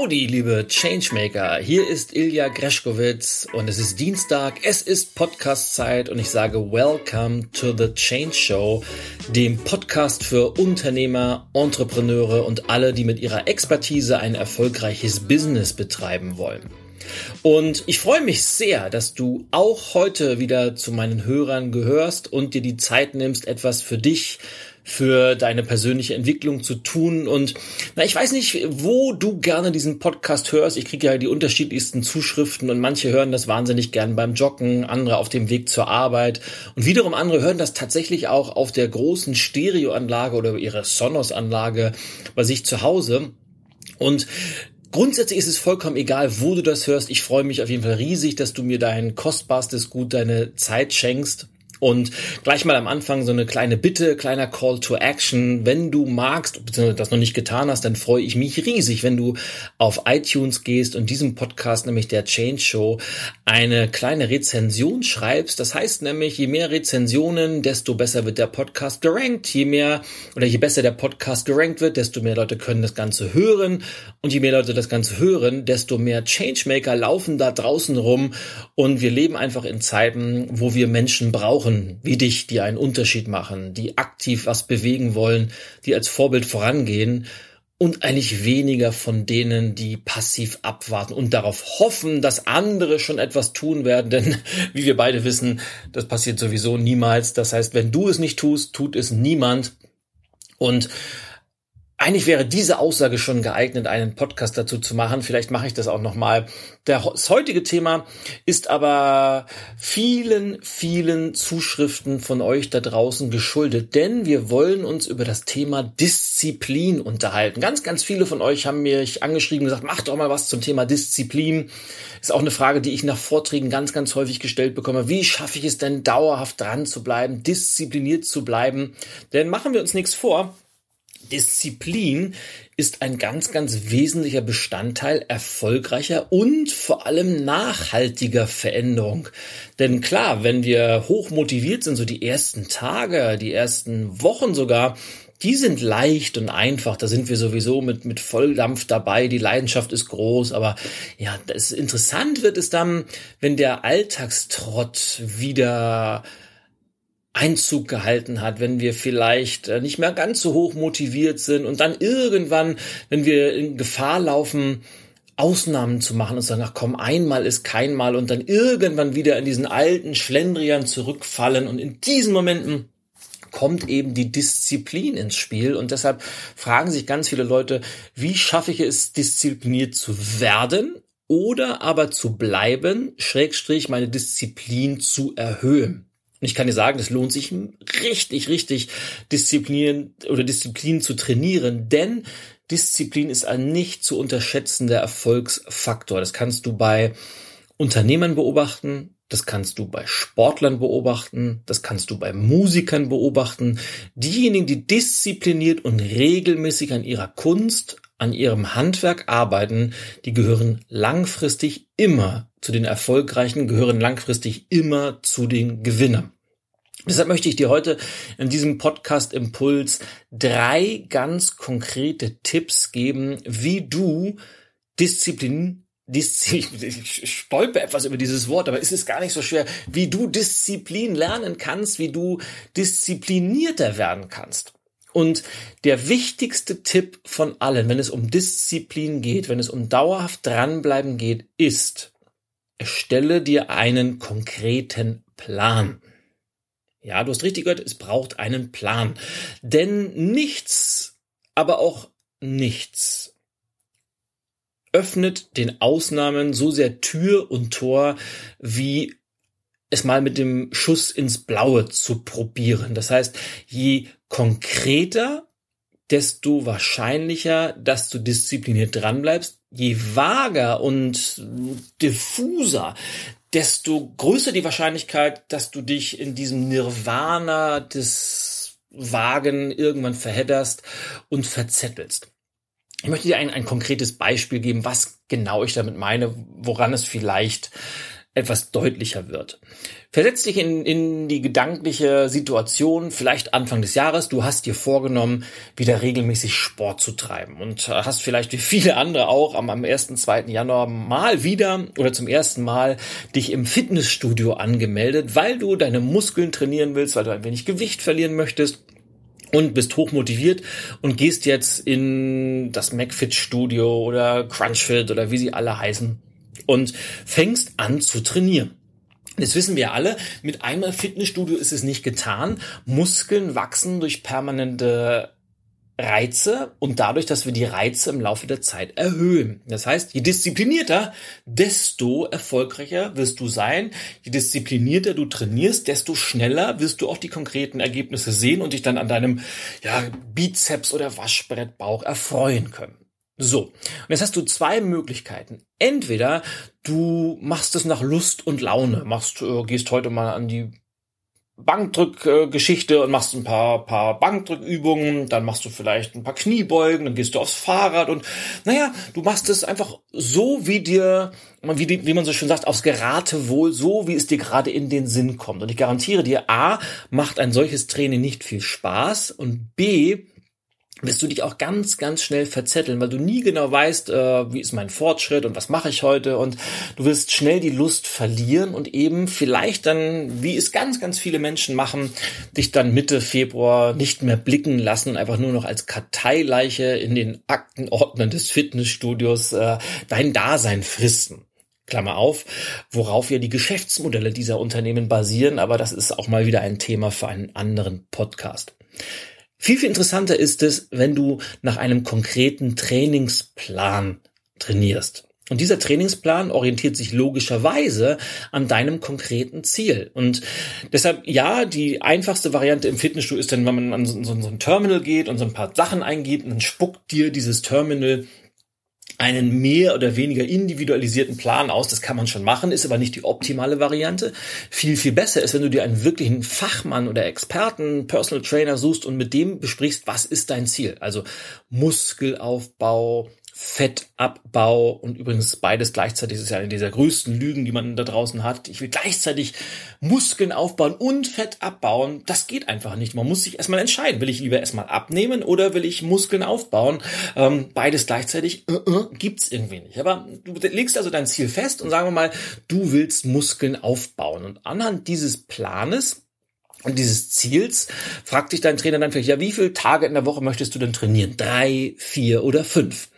Howdy, liebe Changemaker. Hier ist Ilja Greschkowitz und es ist Dienstag, es ist Podcast-Zeit und ich sage Welcome to the Change Show, dem Podcast für Unternehmer, Entrepreneure und alle, die mit ihrer Expertise ein erfolgreiches Business betreiben wollen. Und ich freue mich sehr, dass du auch heute wieder zu meinen Hörern gehörst und dir die Zeit nimmst, etwas für dich für deine persönliche Entwicklung zu tun. Und na, ich weiß nicht, wo du gerne diesen Podcast hörst. Ich kriege ja die unterschiedlichsten Zuschriften und manche hören das wahnsinnig gern beim Joggen, andere auf dem Weg zur Arbeit und wiederum andere hören das tatsächlich auch auf der großen Stereoanlage oder ihrer Sonos-Anlage bei sich zu Hause. Und Grundsätzlich ist es vollkommen egal, wo du das hörst. Ich freue mich auf jeden Fall riesig, dass du mir dein kostbarstes Gut, deine Zeit schenkst. Und gleich mal am Anfang so eine kleine Bitte, kleiner Call to Action. Wenn du magst, beziehungsweise das noch nicht getan hast, dann freue ich mich riesig, wenn du auf iTunes gehst und diesem Podcast, nämlich der Change Show, eine kleine Rezension schreibst. Das heißt nämlich, je mehr Rezensionen, desto besser wird der Podcast gerankt. Je mehr oder je besser der Podcast gerankt wird, desto mehr Leute können das Ganze hören. Und je mehr Leute das Ganze hören, desto mehr Changemaker laufen da draußen rum. Und wir leben einfach in Zeiten, wo wir Menschen brauchen suchen wie dich, die einen Unterschied machen, die aktiv was bewegen wollen, die als Vorbild vorangehen und eigentlich weniger von denen, die passiv abwarten und darauf hoffen, dass andere schon etwas tun werden. Denn wie wir beide wissen, das passiert sowieso niemals. Das heißt, wenn du es nicht tust, tut es niemand. Und eigentlich wäre diese Aussage schon geeignet, einen Podcast dazu zu machen. Vielleicht mache ich das auch nochmal. Das heutige Thema ist aber vielen, vielen Zuschriften von euch da draußen geschuldet, denn wir wollen uns über das Thema Disziplin unterhalten. Ganz, ganz viele von euch haben mich angeschrieben und gesagt, mach doch mal was zum Thema Disziplin. Ist auch eine Frage, die ich nach Vorträgen ganz, ganz häufig gestellt bekomme. Wie schaffe ich es denn dauerhaft dran zu bleiben, diszipliniert zu bleiben? Denn machen wir uns nichts vor. Disziplin ist ein ganz, ganz wesentlicher Bestandteil erfolgreicher und vor allem nachhaltiger Veränderung. Denn klar, wenn wir hoch motiviert sind, so die ersten Tage, die ersten Wochen sogar, die sind leicht und einfach. Da sind wir sowieso mit, mit Volldampf dabei. Die Leidenschaft ist groß. Aber ja, das interessant wird es dann, wenn der Alltagstrott wieder Einzug gehalten hat, wenn wir vielleicht äh, nicht mehr ganz so hoch motiviert sind und dann irgendwann, wenn wir in Gefahr laufen, Ausnahmen zu machen und sagen, ach komm, einmal ist kein Mal und dann irgendwann wieder in diesen alten Schlendrian zurückfallen und in diesen Momenten kommt eben die Disziplin ins Spiel und deshalb fragen sich ganz viele Leute, wie schaffe ich es, diszipliniert zu werden oder aber zu bleiben, schrägstrich meine Disziplin zu erhöhen. Und ich kann dir sagen, es lohnt sich richtig, richtig Disziplin oder Disziplin zu trainieren, denn Disziplin ist ein nicht zu unterschätzender Erfolgsfaktor. Das kannst du bei Unternehmern beobachten, das kannst du bei Sportlern beobachten, das kannst du bei Musikern beobachten. Diejenigen, die diszipliniert und regelmäßig an ihrer Kunst, an ihrem Handwerk arbeiten, die gehören langfristig immer zu den Erfolgreichen, gehören langfristig immer zu den Gewinnern. Deshalb möchte ich dir heute in diesem Podcast Impuls drei ganz konkrete Tipps geben, wie du Disziplin Disziplin, ich stolpe etwas über dieses Wort, aber es ist gar nicht so schwer, wie du Disziplin lernen kannst, wie du disziplinierter werden kannst. Und der wichtigste Tipp von allen, wenn es um Disziplin geht, wenn es um dauerhaft dranbleiben geht, ist, erstelle dir einen konkreten Plan. Ja, du hast richtig gehört, es braucht einen Plan. Denn nichts, aber auch nichts öffnet den Ausnahmen so sehr Tür und Tor wie es mal mit dem Schuss ins Blaue zu probieren. Das heißt, je konkreter, desto wahrscheinlicher, dass du diszipliniert dranbleibst. Je vager und diffuser, desto größer die Wahrscheinlichkeit, dass du dich in diesem Nirvana des Wagen irgendwann verhedderst und verzettelst. Ich möchte dir ein, ein konkretes Beispiel geben, was genau ich damit meine, woran es vielleicht etwas deutlicher wird. Versetz dich in, in die gedankliche Situation, vielleicht Anfang des Jahres, du hast dir vorgenommen, wieder regelmäßig Sport zu treiben und hast vielleicht wie viele andere auch am, am 1., 2. Januar mal wieder oder zum ersten Mal dich im Fitnessstudio angemeldet, weil du deine Muskeln trainieren willst, weil du ein wenig Gewicht verlieren möchtest und bist hochmotiviert und gehst jetzt in das McFit Studio oder CrunchFit oder wie sie alle heißen und fängst an zu trainieren. Das wissen wir alle. Mit einmal Fitnessstudio ist es nicht getan. Muskeln wachsen durch permanente Reize und dadurch, dass wir die Reize im Laufe der Zeit erhöhen. Das heißt, je disziplinierter, desto erfolgreicher wirst du sein. Je disziplinierter du trainierst, desto schneller wirst du auch die konkreten Ergebnisse sehen und dich dann an deinem ja, Bizeps oder Waschbrettbauch erfreuen können. So, und jetzt hast du zwei Möglichkeiten. Entweder du machst es nach Lust und Laune, machst, äh, gehst heute mal an die Bankdrückgeschichte und machst ein paar, paar Bankdrückübungen, dann machst du vielleicht ein paar Kniebeugen, dann gehst du aufs Fahrrad. Und naja, du machst es einfach so, wie dir, wie, die, wie man so schön sagt, aufs Geratewohl, so wie es dir gerade in den Sinn kommt. Und ich garantiere dir, A, macht ein solches Training nicht viel Spaß. Und B, wirst du dich auch ganz, ganz schnell verzetteln, weil du nie genau weißt, äh, wie ist mein Fortschritt und was mache ich heute und du wirst schnell die Lust verlieren und eben vielleicht dann, wie es ganz, ganz viele Menschen machen, dich dann Mitte Februar nicht mehr blicken lassen, einfach nur noch als Karteileiche in den Aktenordnern des Fitnessstudios äh, dein Dasein fristen. Klammer auf, worauf ja die Geschäftsmodelle dieser Unternehmen basieren, aber das ist auch mal wieder ein Thema für einen anderen Podcast. Viel, viel interessanter ist es, wenn du nach einem konkreten Trainingsplan trainierst. Und dieser Trainingsplan orientiert sich logischerweise an deinem konkreten Ziel. Und deshalb, ja, die einfachste Variante im Fitnessstudio ist dann, wenn man an so, so, ein Terminal geht und so ein paar Sachen eingibt, und dann spuckt dir dieses Terminal einen mehr oder weniger individualisierten Plan aus. Das kann man schon machen, ist aber nicht die optimale Variante. Viel, viel besser ist, wenn du dir einen wirklichen Fachmann oder Experten, Personal Trainer suchst und mit dem besprichst, was ist dein Ziel? Also Muskelaufbau, Fettabbau und übrigens beides gleichzeitig ist ja eine dieser größten Lügen, die man da draußen hat. Ich will gleichzeitig Muskeln aufbauen und Fett abbauen. Das geht einfach nicht. Man muss sich erstmal entscheiden. Will ich lieber erstmal abnehmen oder will ich Muskeln aufbauen? Ähm, beides gleichzeitig äh, äh, gibt's irgendwie nicht. Aber du legst also dein Ziel fest und sagen wir mal, du willst Muskeln aufbauen. Und anhand dieses Planes und dieses Ziels fragt dich dein Trainer dann vielleicht, ja, wie viele Tage in der Woche möchtest du denn trainieren? Drei, vier oder fünf?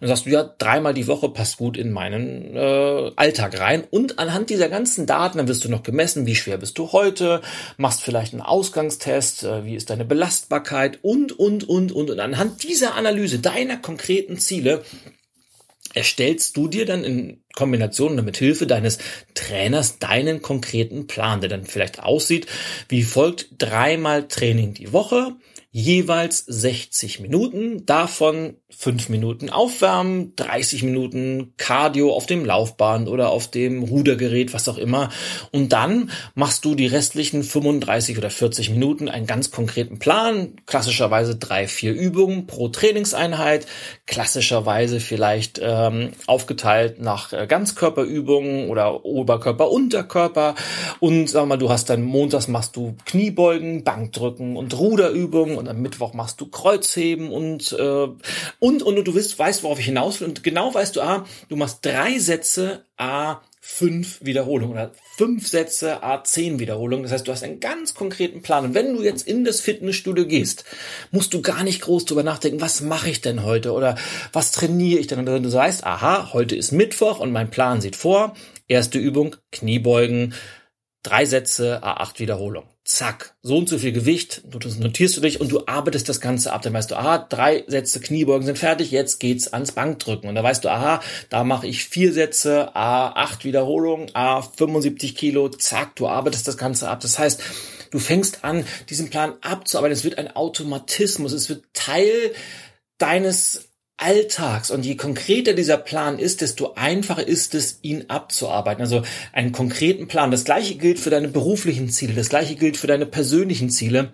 Und sagst du, ja, dreimal die Woche passt gut in meinen äh, Alltag rein. Und anhand dieser ganzen Daten, dann wirst du noch gemessen, wie schwer bist du heute, machst vielleicht einen Ausgangstest, äh, wie ist deine Belastbarkeit und, und, und, und. Und anhand dieser Analyse deiner konkreten Ziele erstellst du dir dann in Kombination oder mit Hilfe deines Trainers deinen konkreten Plan, der dann vielleicht aussieht wie folgt dreimal Training die Woche, jeweils 60 Minuten, davon 5 Minuten Aufwärmen, 30 Minuten Cardio auf dem Laufband oder auf dem Rudergerät, was auch immer. Und dann machst du die restlichen 35 oder 40 Minuten einen ganz konkreten Plan, klassischerweise drei, vier Übungen pro Trainingseinheit, klassischerweise vielleicht ähm, aufgeteilt nach äh, Ganzkörperübungen oder Oberkörper, Unterkörper. Und sag mal, du hast dann montags machst du Kniebeugen, Bankdrücken und Ruderübungen und am Mittwoch machst du Kreuzheben und äh, und und, und du weißt, weißt, worauf ich hinaus will und genau weißt du, ah, du machst drei Sätze, a fünf Wiederholungen oder fünf Sätze, a zehn Wiederholungen. Das heißt, du hast einen ganz konkreten Plan. Und wenn du jetzt in das Fitnessstudio gehst, musst du gar nicht groß drüber nachdenken, was mache ich denn heute oder was trainiere ich denn? Und du weißt, aha, heute ist Mittwoch und mein Plan sieht vor. Erste Übung, Kniebeugen, drei Sätze, A8 Wiederholung. Zack, so und so viel Gewicht, du notierst du dich und du arbeitest das Ganze ab. Dann weißt du, aha, drei Sätze Kniebeugen sind fertig, jetzt geht's ans Bankdrücken. Und da weißt du, aha, da mache ich vier Sätze, A8 Wiederholungen, A75 Kilo, zack, du arbeitest das Ganze ab. Das heißt, du fängst an, diesen Plan abzuarbeiten. Es wird ein Automatismus, es wird Teil deines Alltags. Und je konkreter dieser Plan ist, desto einfacher ist es, ihn abzuarbeiten. Also einen konkreten Plan. Das gleiche gilt für deine beruflichen Ziele. Das gleiche gilt für deine persönlichen Ziele.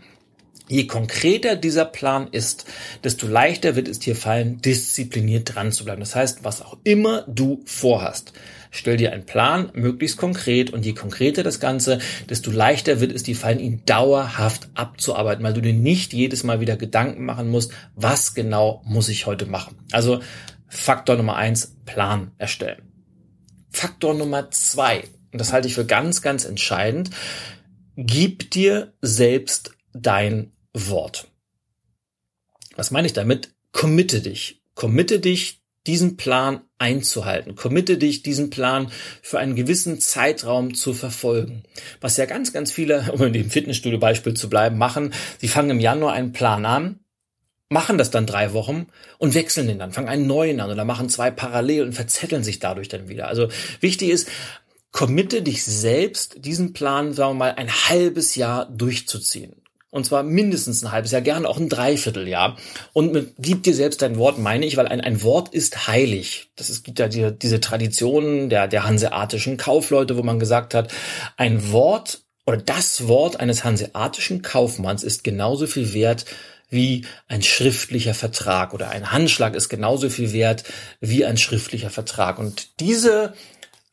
Je konkreter dieser Plan ist, desto leichter wird es dir fallen, diszipliniert dran zu bleiben. Das heißt, was auch immer du vorhast, stell dir einen Plan, möglichst konkret, und je konkreter das Ganze, desto leichter wird es dir fallen, ihn dauerhaft abzuarbeiten, weil du dir nicht jedes Mal wieder Gedanken machen musst, was genau muss ich heute machen. Also Faktor Nummer eins, Plan erstellen. Faktor Nummer zwei, und das halte ich für ganz, ganz entscheidend, gib dir selbst dein Wort. Was meine ich damit? Committe dich. Committe dich, diesen Plan einzuhalten. Committe dich, diesen Plan für einen gewissen Zeitraum zu verfolgen. Was ja ganz, ganz viele, um in dem Fitnessstudio-Beispiel zu bleiben, machen. Sie fangen im Januar einen Plan an, machen das dann drei Wochen und wechseln den dann, fangen einen neuen an oder machen zwei parallel und verzetteln sich dadurch dann wieder. Also wichtig ist, committe dich selbst, diesen Plan, sagen wir mal, ein halbes Jahr durchzuziehen. Und zwar mindestens ein halbes Jahr, gerne auch ein Dreivierteljahr. Und mit, gib dir selbst dein Wort, meine ich, weil ein, ein Wort ist heilig. Das ist, gibt ja die, diese Traditionen der, der hanseatischen Kaufleute, wo man gesagt hat, ein Wort oder das Wort eines hanseatischen Kaufmanns ist genauso viel wert wie ein schriftlicher Vertrag oder ein Handschlag ist genauso viel wert wie ein schriftlicher Vertrag. Und diese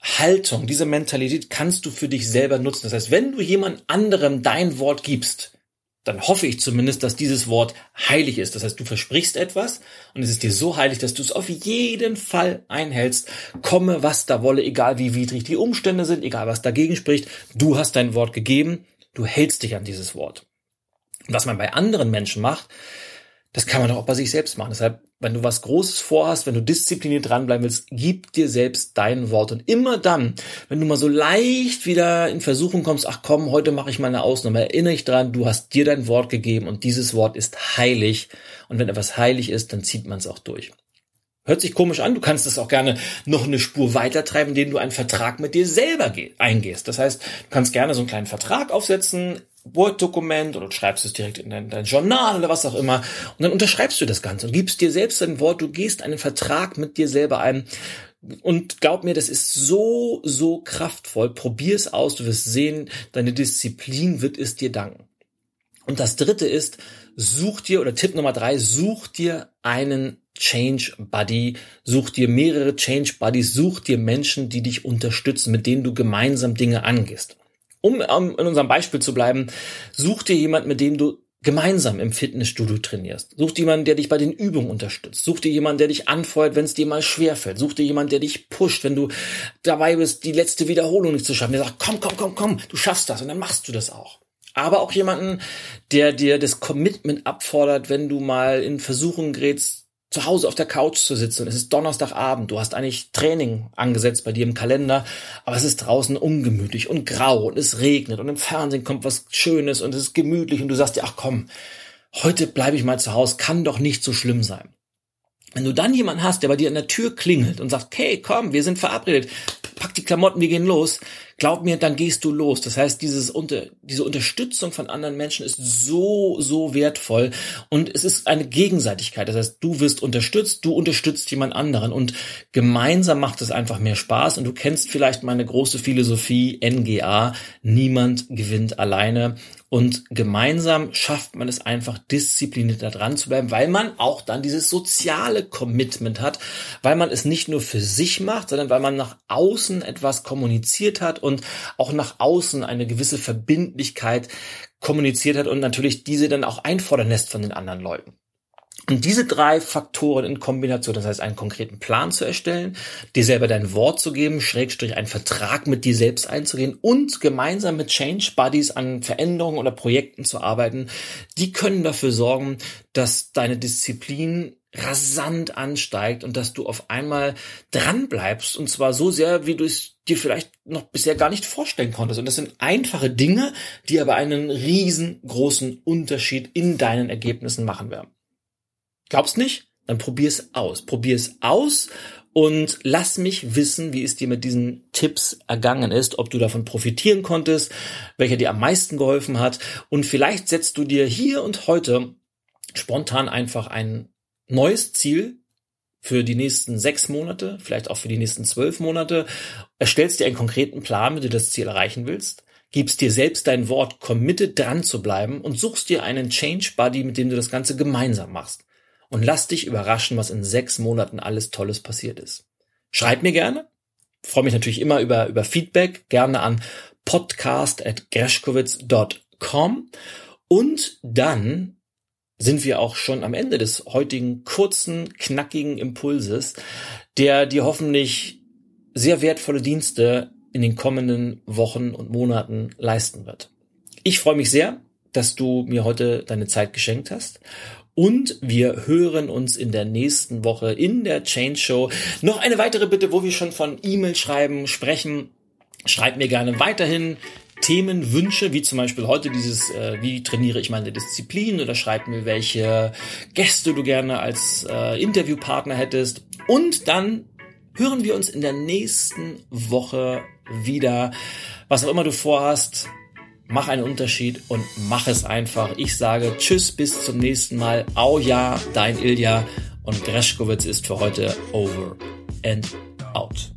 Haltung, diese Mentalität kannst du für dich selber nutzen. Das heißt, wenn du jemand anderem dein Wort gibst, dann hoffe ich zumindest, dass dieses Wort heilig ist. Das heißt, du versprichst etwas und es ist dir so heilig, dass du es auf jeden Fall einhältst. Komme, was da wolle, egal wie widrig die Umstände sind, egal was dagegen spricht. Du hast dein Wort gegeben, du hältst dich an dieses Wort. Was man bei anderen Menschen macht, das kann man doch auch bei sich selbst machen. Deshalb, wenn du was Großes vorhast, wenn du diszipliniert dranbleiben willst, gib dir selbst dein Wort. Und immer dann, wenn du mal so leicht wieder in Versuchung kommst, ach komm, heute mache ich mal eine Ausnahme, erinnere dich dran, du hast dir dein Wort gegeben und dieses Wort ist heilig. Und wenn etwas heilig ist, dann zieht man es auch durch. Hört sich komisch an, du kannst es auch gerne noch eine Spur weitertreiben, indem du einen Vertrag mit dir selber eingehst. Das heißt, du kannst gerne so einen kleinen Vertrag aufsetzen, Word-Dokument oder du schreibst es direkt in dein, dein, Journal oder was auch immer und dann unterschreibst du das Ganze und gibst dir selbst ein Wort, du gehst einen Vertrag mit dir selber ein und glaub mir, das ist so, so kraftvoll. Probier es aus, du wirst sehen, deine Disziplin wird es dir danken. Und das dritte ist, such dir, oder Tipp Nummer drei, such dir einen Change Buddy, such dir mehrere Change Buddies, such dir Menschen, die dich unterstützen, mit denen du gemeinsam Dinge angehst. Um um in unserem Beispiel zu bleiben, such dir jemand, mit dem du gemeinsam im Fitnessstudio trainierst. Such dir jemanden, der dich bei den Übungen unterstützt. Such dir jemanden, der dich anfeuert, wenn es dir mal schwerfällt. Such dir jemanden, der dich pusht, wenn du dabei bist, die letzte Wiederholung nicht zu schaffen. Der sagt, komm, komm, komm, komm, du schaffst das und dann machst du das auch. Aber auch jemanden, der dir das Commitment abfordert, wenn du mal in Versuchungen gerätst, zu Hause auf der Couch zu sitzen. Es ist Donnerstagabend. Du hast eigentlich Training angesetzt bei dir im Kalender, aber es ist draußen ungemütlich und grau und es regnet und im Fernsehen kommt was Schönes und es ist gemütlich und du sagst dir, ach komm, heute bleibe ich mal zu Hause, kann doch nicht so schlimm sein. Wenn du dann jemanden hast, der bei dir an der Tür klingelt und sagt, hey, komm, wir sind verabredet, pack die Klamotten, wir gehen los, glaub mir, dann gehst du los. Das heißt, dieses unter, diese Unterstützung von anderen Menschen ist so, so wertvoll und es ist eine Gegenseitigkeit. Das heißt, du wirst unterstützt, du unterstützt jemand anderen und gemeinsam macht es einfach mehr Spaß und du kennst vielleicht meine große Philosophie NGA, niemand gewinnt alleine und gemeinsam schafft man es einfach diszipliniert da dran zu bleiben, weil man auch dann dieses soziale Commitment hat, weil man es nicht nur für sich macht, sondern weil man nach außen etwas kommuniziert hat und auch nach außen eine gewisse Verbindlichkeit kommuniziert hat und natürlich diese dann auch einfordern lässt von den anderen Leuten. Und diese drei Faktoren in Kombination, das heißt einen konkreten Plan zu erstellen, dir selber dein Wort zu geben, Schrägstrich einen Vertrag mit dir selbst einzugehen und gemeinsam mit Change Buddies an Veränderungen oder Projekten zu arbeiten, die können dafür sorgen, dass deine Disziplin rasant ansteigt und dass du auf einmal dran bleibst und zwar so sehr, wie du es dir vielleicht noch bisher gar nicht vorstellen konntest. Und das sind einfache Dinge, die aber einen riesengroßen Unterschied in deinen Ergebnissen machen werden. Glaubst nicht? Dann probier's aus. Probier's aus und lass mich wissen, wie es dir mit diesen Tipps ergangen ist, ob du davon profitieren konntest, welcher dir am meisten geholfen hat und vielleicht setzt du dir hier und heute spontan einfach ein neues Ziel für die nächsten sechs Monate, vielleicht auch für die nächsten zwölf Monate, erstellst dir einen konkreten Plan, wie du das Ziel erreichen willst, gibst dir selbst dein Wort, committed dran zu bleiben und suchst dir einen Change Buddy, mit dem du das Ganze gemeinsam machst. Und lass dich überraschen, was in sechs Monaten alles Tolles passiert ist. Schreib mir gerne. freue mich natürlich immer über, über Feedback. Gerne an podcast at greschkowitz.com. Und dann sind wir auch schon am Ende des heutigen kurzen, knackigen Impulses, der dir hoffentlich sehr wertvolle Dienste in den kommenden Wochen und Monaten leisten wird. Ich freue mich sehr, dass du mir heute deine Zeit geschenkt hast. Und wir hören uns in der nächsten Woche in der Change Show. Noch eine weitere Bitte, wo wir schon von E-Mail schreiben sprechen. Schreib mir gerne weiterhin Themenwünsche, wie zum Beispiel heute dieses, äh, wie trainiere ich meine Disziplin oder schreib mir, welche Gäste du gerne als äh, Interviewpartner hättest. Und dann hören wir uns in der nächsten Woche wieder. Was auch immer du vorhast, mach einen Unterschied und mach es einfach. Ich sage Tschüss, bis zum nächsten Mal. Au ja, dein Ilja und Greschkowitz ist für heute over and out.